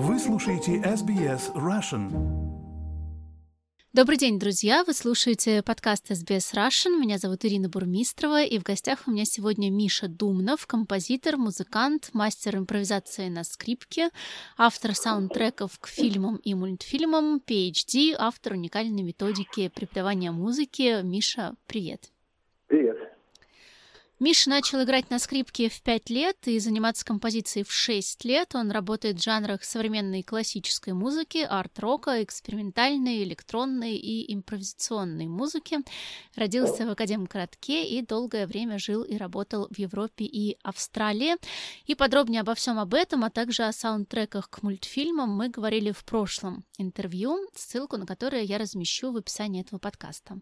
Вы слушаете SBS Russian. Добрый день, друзья! Вы слушаете подкаст SBS Russian. Меня зовут Ирина Бурмистрова, и в гостях у меня сегодня Миша Думнов, композитор, музыкант, мастер импровизации на скрипке, автор саундтреков к фильмам и мультфильмам, PhD, автор уникальной методики преподавания музыки. Миша, привет! Привет! Миша начал играть на скрипке в 5 лет и заниматься композицией в 6 лет. Он работает в жанрах современной классической музыки, арт-рока, экспериментальной, электронной и импровизационной музыки. Родился в Академгородке и долгое время жил и работал в Европе и Австралии. И подробнее обо всем об этом, а также о саундтреках к мультфильмам мы говорили в прошлом интервью, ссылку на которое я размещу в описании этого подкаста.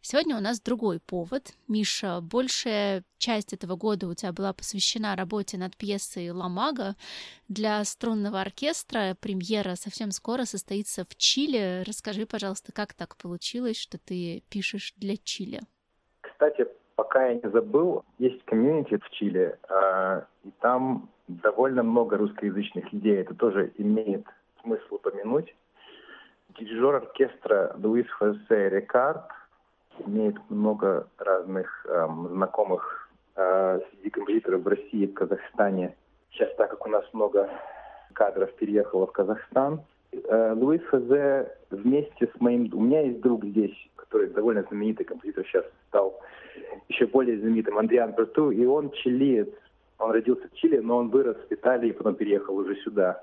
Сегодня у нас другой повод. Миша, большая часть этого года у тебя была посвящена работе над пьесой «Ламага» для струнного оркестра. Премьера совсем скоро состоится в Чили. Расскажи, пожалуйста, как так получилось, что ты пишешь для Чили? Кстати, пока я не забыл, есть комьюнити в Чили, а, и там довольно много русскоязычных людей. Это тоже имеет смысл упомянуть. Дирижер оркестра Луис Хосе Рикард имеет много разных эм, знакомых э, среди композиторов в России в Казахстане. Сейчас, так как у нас много кадров переехало в Казахстан, э, Луис Хазе вместе с моим... У меня есть друг здесь, который довольно знаменитый композитор, сейчас стал еще более знаменитым, Андриан Берту, и он чилиец. Он родился в Чили, но он вырос в Италии, потом переехал уже сюда.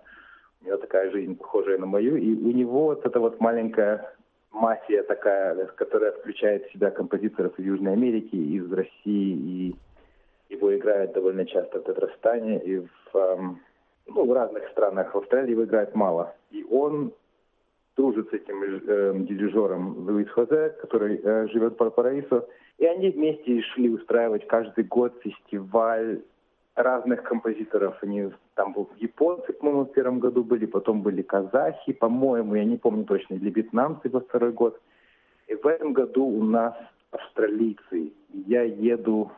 У него такая жизнь, похожая на мою. И у него вот эта вот маленькая мафия такая, которая включает в себя композиторов из Южной Америки, из России и его играют довольно часто в Татарстане и в, эм, ну, в разных странах. В Австралии его играет мало. И он дружит с этим э, дирижером Луис Хозе, который э, живет в Парапараисо. И они вместе решили устраивать каждый год фестиваль разных композиторов. Они там был японцы, по-моему, в первом году были, потом были казахи, по-моему, я не помню точно, или вьетнамцы во второй год. И в этом году у нас австралийцы. Я еду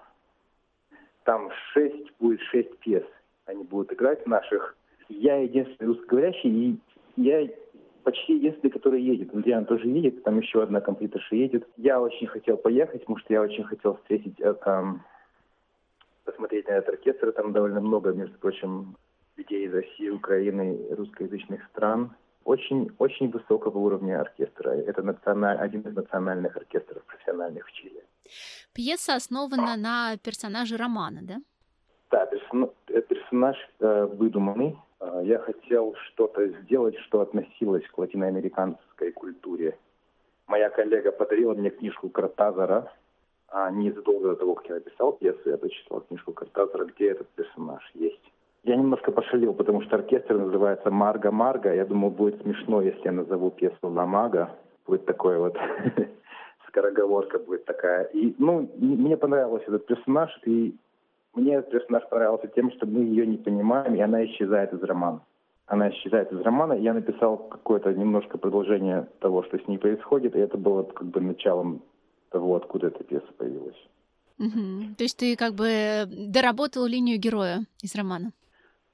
там шесть, будет шесть пьес. Они будут играть наших. Я единственный русскоговорящий, и я почти единственный, который едет. Андриан тоже едет, там еще одна компьютерша едет. Я очень хотел поехать, потому что я очень хотел встретить, э, там, посмотреть на этот оркестр. Там довольно много, между прочим, людей из России, Украины, русскоязычных стран. Очень, очень высокого уровня оркестра. Это националь... один из национальных оркестров профессиональных в Чили. Пьеса основана на персонаже романа, да? Да, э, персонаж э, выдуманный. Э, я хотел что-то сделать, что относилось к латиноамериканской культуре. Моя коллега подарила мне книжку Картазара. А незадолго до того, как я написал пьесу, я прочитал книжку Картазара, где этот персонаж есть. Я немножко пошалил, потому что оркестр называется Марга Марга. Я думал, будет смешно, если я назову пьесу Ла Мага. Будет такой вот скороговорка будет такая. И, ну, мне понравился этот персонаж, и мне этот персонаж понравился тем, что мы ее не понимаем, и она исчезает из романа. Она исчезает из романа. Я написал какое-то немножко продолжение того, что с ней происходит, и это было как бы началом того, откуда эта пьеса появилась. Угу. То есть ты как бы доработал линию героя из романа?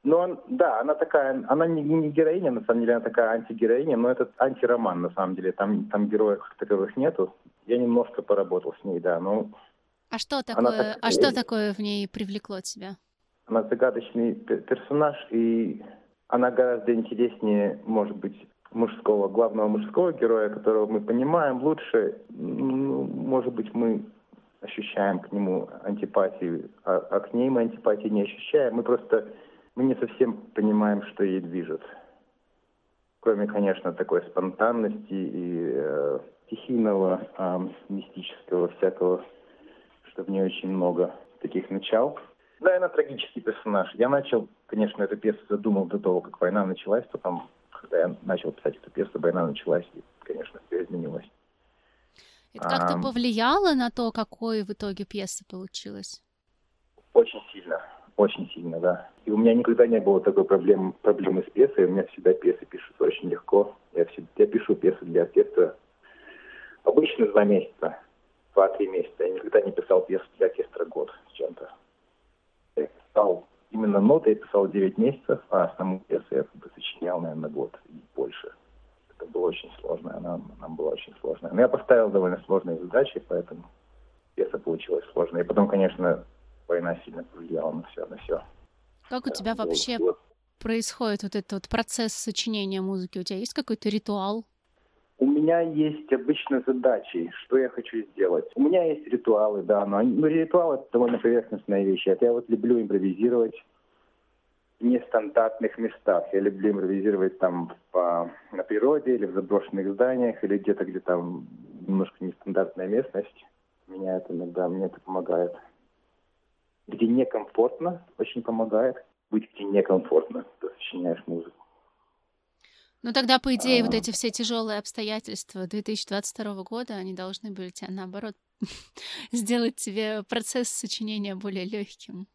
Он, да, она такая, она не, не героиня, на самом деле, она такая антигероиня, но это антироман, на самом деле. Там, там героев таковых нету. Я немножко поработал с ней, да, но... А что такое, так... а что такое в ней привлекло тебя? Она загадочный персонаж, и она гораздо интереснее, может быть, мужского, главного мужского героя, которого мы понимаем лучше. Ну, может быть, мы ощущаем к нему антипатию, а, а к ней мы антипатии не ощущаем. Мы просто мы не совсем понимаем, что ей движет. Кроме, конечно, такой спонтанности и э, стихийного, э, мистического всякого, что в ней очень много таких начал. Да, она трагический персонаж. Я начал, конечно, эту пьесу задумал до того, как война началась, потом, когда я начал писать эту пьесу, война началась, и, конечно, все изменилось. Это как-то а, повлияло на то, какой в итоге пьеса получилась? Очень сильно, очень сильно, да. И у меня никогда не было такой проблемы, проблемы с пьесой, у меня всегда пьесы пишутся очень легко. Я, всегда, я пишу пьесы для оркестра Обычно два месяца, два-три месяца. Я никогда не писал пьесу для оркестра год с чем-то. Я писал именно ноты, я писал 9 месяцев, а саму пьесу я сочинял, наверное, наверное, год и больше. Это было очень сложно, она нам была очень сложная. Но я поставил довольно сложные задачи, поэтому пьеса получилась сложная. И потом, конечно, война сильно на все, на все. Как у тебя вообще вот. происходит вот этот вот процесс сочинения музыки? У тебя есть какой-то ритуал? У меня есть обычно задачи, что я хочу сделать. У меня есть ритуалы, да, но ну, ритуалы это довольно поверхностная вещь. Я вот люблю импровизировать в нестандартных местах. Я люблю импровизировать там по, на природе или в заброшенных зданиях, или где-то, где там немножко нестандартная местность. Меня это иногда, мне это помогает. Где некомфортно, очень помогает. Быть где некомфортно, ты сочиняешь музыку. Ну тогда, по идее, а... вот эти все тяжелые обстоятельства 2022 года, они должны были тебя, наоборот, сделать тебе процесс сочинения более легким.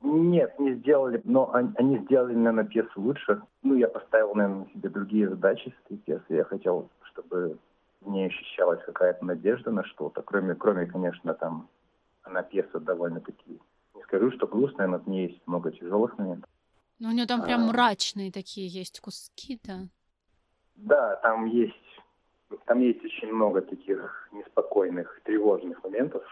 Нет, не сделали, но они, сделали, наверное, пьесу лучше. Ну, я поставил, наверное, себе другие задачи с этой пьесы. Я хотел, чтобы в ней ощущалась какая-то надежда на что-то, кроме, кроме, конечно, там, она пьеса довольно-таки, не скажу, что грустная, но в ней есть много тяжелых моментов. Ну, у нее там прям а. мрачные такие есть куски, да? Да, там есть, там есть очень много таких неспокойных, тревожных моментов.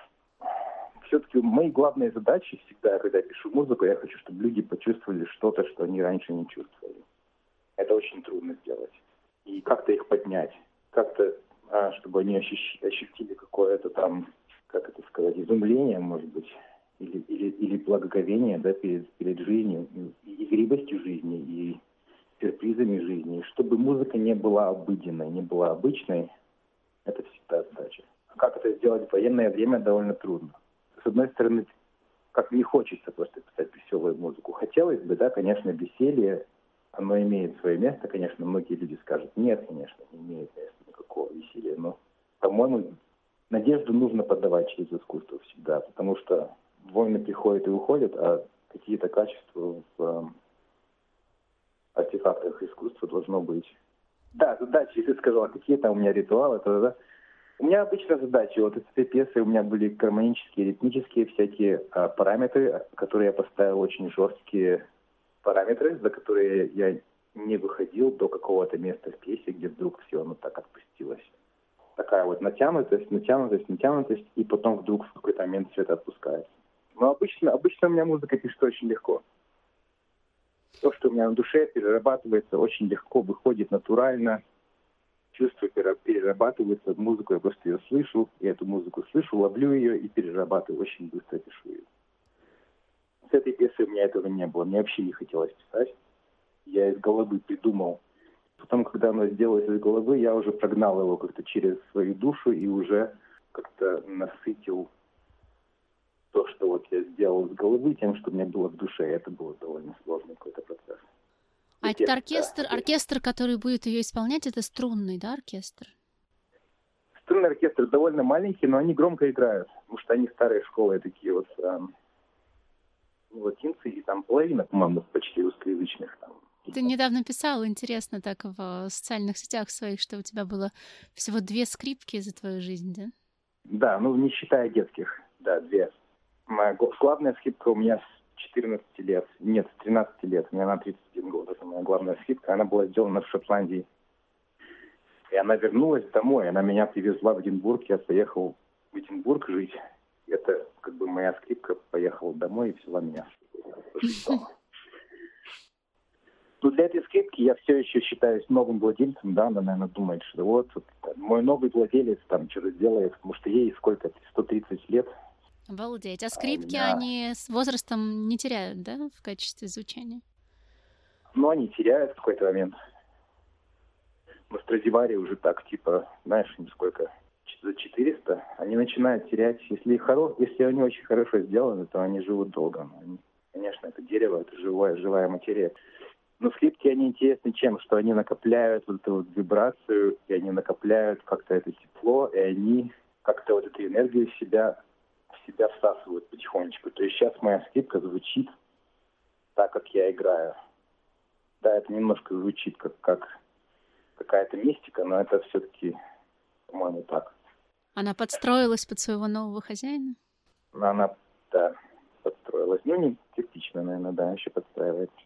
Все-таки мои главные задачи всегда, когда я пишу музыку, я хочу, чтобы люди почувствовали что-то, что они раньше не чувствовали. Это очень трудно сделать. И как-то их поднять, как-то, а, чтобы они ощутили какое-то там, как это сказать, изумление, может быть, или, или, или благоговение да, перед, перед жизнью, и игривостью жизни, и сюрпризами жизни. Чтобы музыка не была обыденной, не была обычной, это всегда задача. А как это сделать в военное время, довольно трудно. С одной стороны, как не хочется просто писать веселую музыку. Хотелось бы, да, конечно, веселье, оно имеет свое место, конечно, многие люди скажут, нет, конечно, не имеет места никакого веселья, но, по-моему, надежду нужно подавать через искусство всегда, потому что войны приходят и уходят, а какие-то качества в э, артефактах искусства должно быть. Да, задачи, если сказала, какие там у меня ритуалы, то да. У меня обычно задачи, вот из этой пьесы у меня были гармонические, ритмические всякие а, параметры, которые я поставил очень жесткие параметры, за которые я не выходил до какого-то места в пьесе, где вдруг все оно так отпустилось. Такая вот натянутость, натянутость, натянутость, и потом вдруг в какой-то момент все это отпускается. Но обычно, обычно у меня музыка пишется очень легко. То, что у меня на душе перерабатывается очень легко, выходит натурально. Чувства перерабатываются музыку, я просто ее слышу, я эту музыку слышу, ловлю ее и перерабатываю, очень быстро пишу ее. С этой пьесой у меня этого не было, мне вообще не хотелось писать. Я из головы придумал. Потом, когда оно сделалось из головы, я уже прогнал его как-то через свою душу и уже как-то насытил то, что вот я сделал с головы, тем, что мне было в душе. Это был довольно сложный какой-то процесс. А этот оркестр, да. оркестр, который будет ее исполнять, это струнный, да, оркестр? Струнный оркестр довольно маленький, но они громко играют, потому что они старые школы такие вот эм, латинцы, и там половина, по-моему, почти русскоязычных там. Ты недавно писал, интересно, так в социальных сетях своих, что у тебя было всего две скрипки за твою жизнь, да? Да, ну не считая детских, да, две. Моя главная скидка у меня с 14 лет. Нет, с 13 лет. У меня на 31 год. Это моя главная скидка. Она была сделана в Шотландии. И она вернулась домой. Она меня привезла в Эдинбург. Я поехал в Эдинбург жить. Это как бы моя скрипка поехала домой и взяла меня. Ну, для этой скрипки я все еще считаюсь новым владельцем, да, она, наверное, думает, что вот, вот мой новый владелец там что-то делает, потому что ей сколько, 130 лет, Обалдеть. А скрипки, а они с возрастом не теряют, да, в качестве звучания? Ну, они теряют в какой-то момент. Но Страдивари уже так, типа, знаешь, им сколько, за 400, они начинают терять. Если, хоро... Если они очень хорошо сделаны, то они живут долго. Они, конечно, это дерево, это живая, живая материя. Но скрипки, они интересны чем? Что они накопляют вот эту вот вибрацию, и они накопляют как-то это тепло, и они как-то вот эту энергию в себя себя всасывают потихонечку. То есть сейчас моя скрипка звучит так, как я играю. Да, это немножко звучит как, как какая-то мистика, но это все-таки, по-моему, так. Она подстроилась под своего нового хозяина? Она, да, подстроилась. Ну, не частично, наверное, да, еще подстраивается.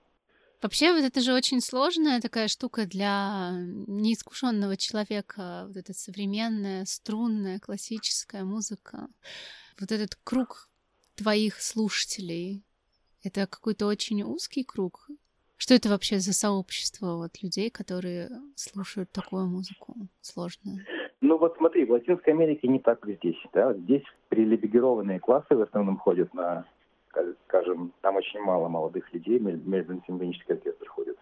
Вообще, вот это же очень сложная такая штука для неискушенного человека, вот эта современная, струнная, классическая музыка. Вот этот круг твоих слушателей, это какой-то очень узкий круг? Что это вообще за сообщество вот, людей, которые слушают такую музыку сложную? Ну вот смотри, в Латинской Америке не так, здесь. Да? Здесь привилегированные классы в основном ходят на скажем, там очень мало молодых людей, Мельбурн симфонический оркестр ходит.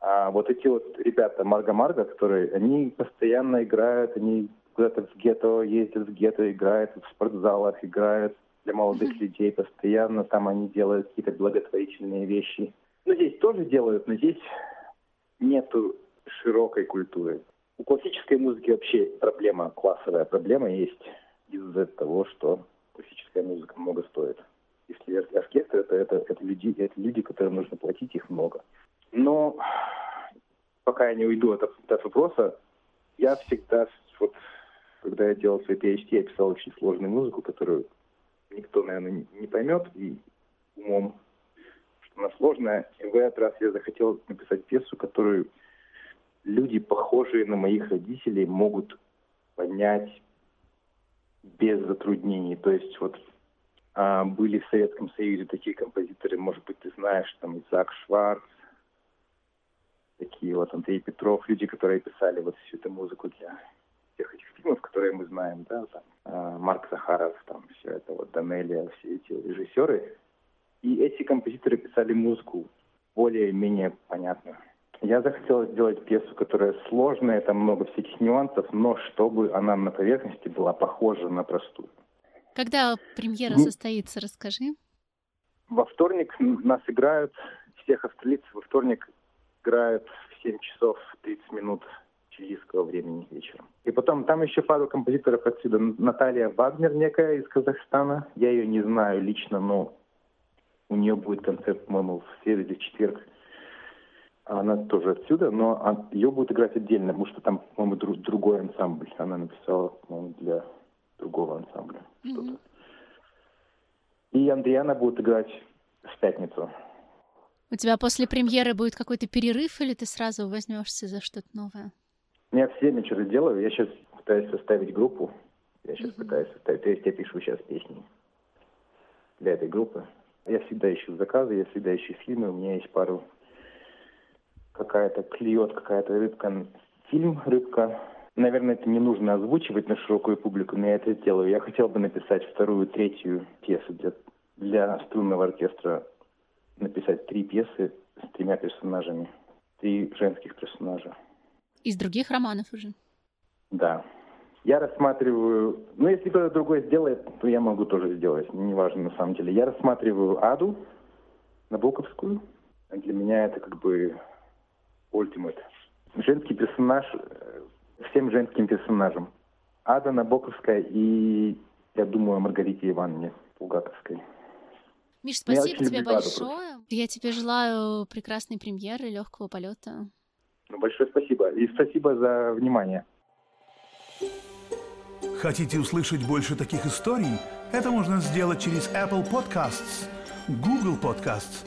А вот эти вот ребята Марга-Марга, которые, они постоянно играют, они куда-то в гетто ездят, в гетто играют, в спортзалах играют для молодых людей постоянно, там они делают какие-то благотворительные вещи. Ну, здесь тоже делают, но здесь нету широкой культуры. У классической музыки вообще проблема, классовая проблема есть из-за того, что классическая музыка много стоит. Если оркестр, это, это, это, люди, это люди, которым нужно платить, их много. Но пока я не уйду от, от вопроса, я всегда, вот, когда я делал свой PhD, я писал очень сложную музыку, которую никто, наверное, не поймет, и умом, что она сложная. И в этот раз я захотел написать пьесу, которую люди, похожие на моих родителей, могут понять без затруднений. То есть вот а, были в Советском Союзе такие композиторы, может быть, ты знаешь, там Исаак Шварц, такие вот Андрей Петров, люди, которые писали вот всю эту музыку для всех этих фильмов, которые мы знаем, да, там, а, Марк Захаров, там, все это вот, Данелия, все эти режиссеры. И эти композиторы писали музыку более-менее понятную. Я захотел сделать пьесу, которая сложная, там много всяких нюансов, но чтобы она на поверхности была похожа на простую. Когда премьера ну, состоится, расскажи. Во вторник нас играют, всех австралийцев во вторник играют в 7 часов 30 минут чилийского времени вечером. И потом там еще пару композиторов отсюда. Наталья Вагнер некая из Казахстана. Я ее не знаю лично, но у нее будет концерт, по-моему, в среду или четверг она тоже отсюда, но ее будет играть отдельно, потому что там, по-моему, друг, другой ансамбль. Она написала, по-моему, для другого ансамбля mm-hmm. что-то. И Андриана будет играть в пятницу. У тебя после премьеры будет какой-то перерыв, или ты сразу возьмешься за что-то новое? Я все что-то делаю. Я сейчас пытаюсь составить группу. Я сейчас mm-hmm. пытаюсь составить. То есть я пишу сейчас песни для этой группы. Я всегда ищу заказы, я всегда ищу фильмы. У меня есть пару какая-то клюет какая-то рыбка. Фильм «Рыбка». Наверное, это не нужно озвучивать на широкую публику, но я это сделаю. Я хотел бы написать вторую, третью пьесу для, для струнного оркестра. Написать три пьесы с тремя персонажами. Три женских персонажа. Из других романов уже? Да. Я рассматриваю... Ну, если кто-то другой сделает, то я могу тоже сделать. Неважно, на самом деле. Я рассматриваю Аду Набоковскую. Для меня это как бы Ultimate. Женский персонаж э, всем женским персонажам. Ада Набоковская и, я думаю, Маргарите Ивановне Пулгаковской. Миш, спасибо тебе большое. Просто. Я тебе желаю прекрасной премьеры, легкого полета. Ну, большое спасибо. И спасибо за внимание. Хотите услышать больше таких историй? Это можно сделать через Apple Podcasts, Google Podcasts,